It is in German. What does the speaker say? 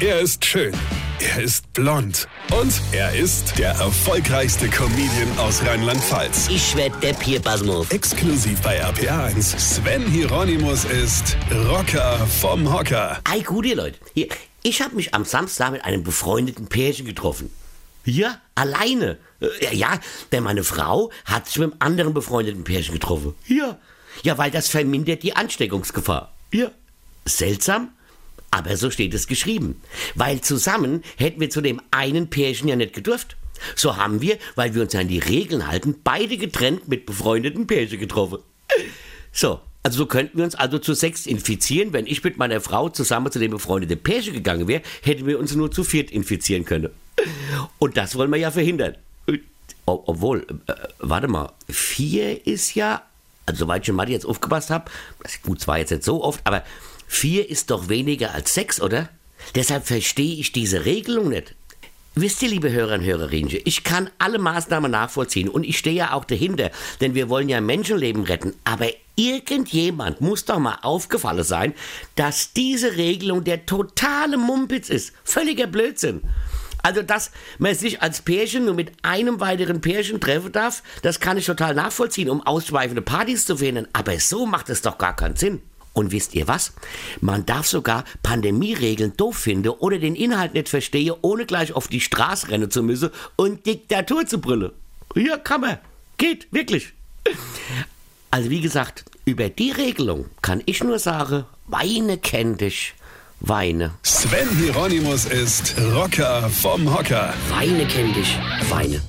Er ist schön. Er ist blond. Und er ist der erfolgreichste Comedian aus Rheinland-Pfalz. Ich werd der Pierpasmus. Exklusiv bei RPA1. Sven Hieronymus ist Rocker vom Hocker. Ei, gute Leute. Hier, ich habe mich am Samstag mit einem befreundeten Pärchen getroffen. Ja, alleine. Äh, Ja, denn meine Frau hat sich mit einem anderen befreundeten Pärchen getroffen. Ja. Ja, weil das vermindert die Ansteckungsgefahr. Ja. Seltsam, aber so steht es geschrieben. Weil zusammen hätten wir zu dem einen Pärchen ja nicht gedurft. So haben wir, weil wir uns an die Regeln halten, beide getrennt mit befreundeten Pärchen getroffen. So, also so könnten wir uns also zu sechs infizieren. Wenn ich mit meiner Frau zusammen zu dem befreundeten Pärchen gegangen wäre, hätten wir uns nur zu viert infizieren können. Und das wollen wir ja verhindern. Obwohl, äh, warte mal, vier ist ja, also soweit ich schon mal jetzt aufgepasst habe, gut, zwar jetzt nicht so oft, aber vier ist doch weniger als sechs, oder? Deshalb verstehe ich diese Regelung nicht. Wisst ihr, liebe Hörer und Hörerinnen, ich kann alle Maßnahmen nachvollziehen und ich stehe ja auch dahinter, denn wir wollen ja Menschenleben retten. Aber irgendjemand muss doch mal aufgefallen sein, dass diese Regelung der totale Mumpitz ist. Völliger Blödsinn. Also, dass man sich als Pärchen nur mit einem weiteren Pärchen treffen darf, das kann ich total nachvollziehen, um ausschweifende Partys zu verhindern. Aber so macht es doch gar keinen Sinn. Und wisst ihr was? Man darf sogar Pandemieregeln doof finden oder den Inhalt nicht verstehe, ohne gleich auf die Straße rennen zu müssen und Diktatur zu brüllen. Ja, kann man. Geht, wirklich. Also wie gesagt, über die Regelung kann ich nur sagen, weine kenn dich, weine. Sven Hieronymus ist Rocker vom Hocker. Weine kenn dich, weine.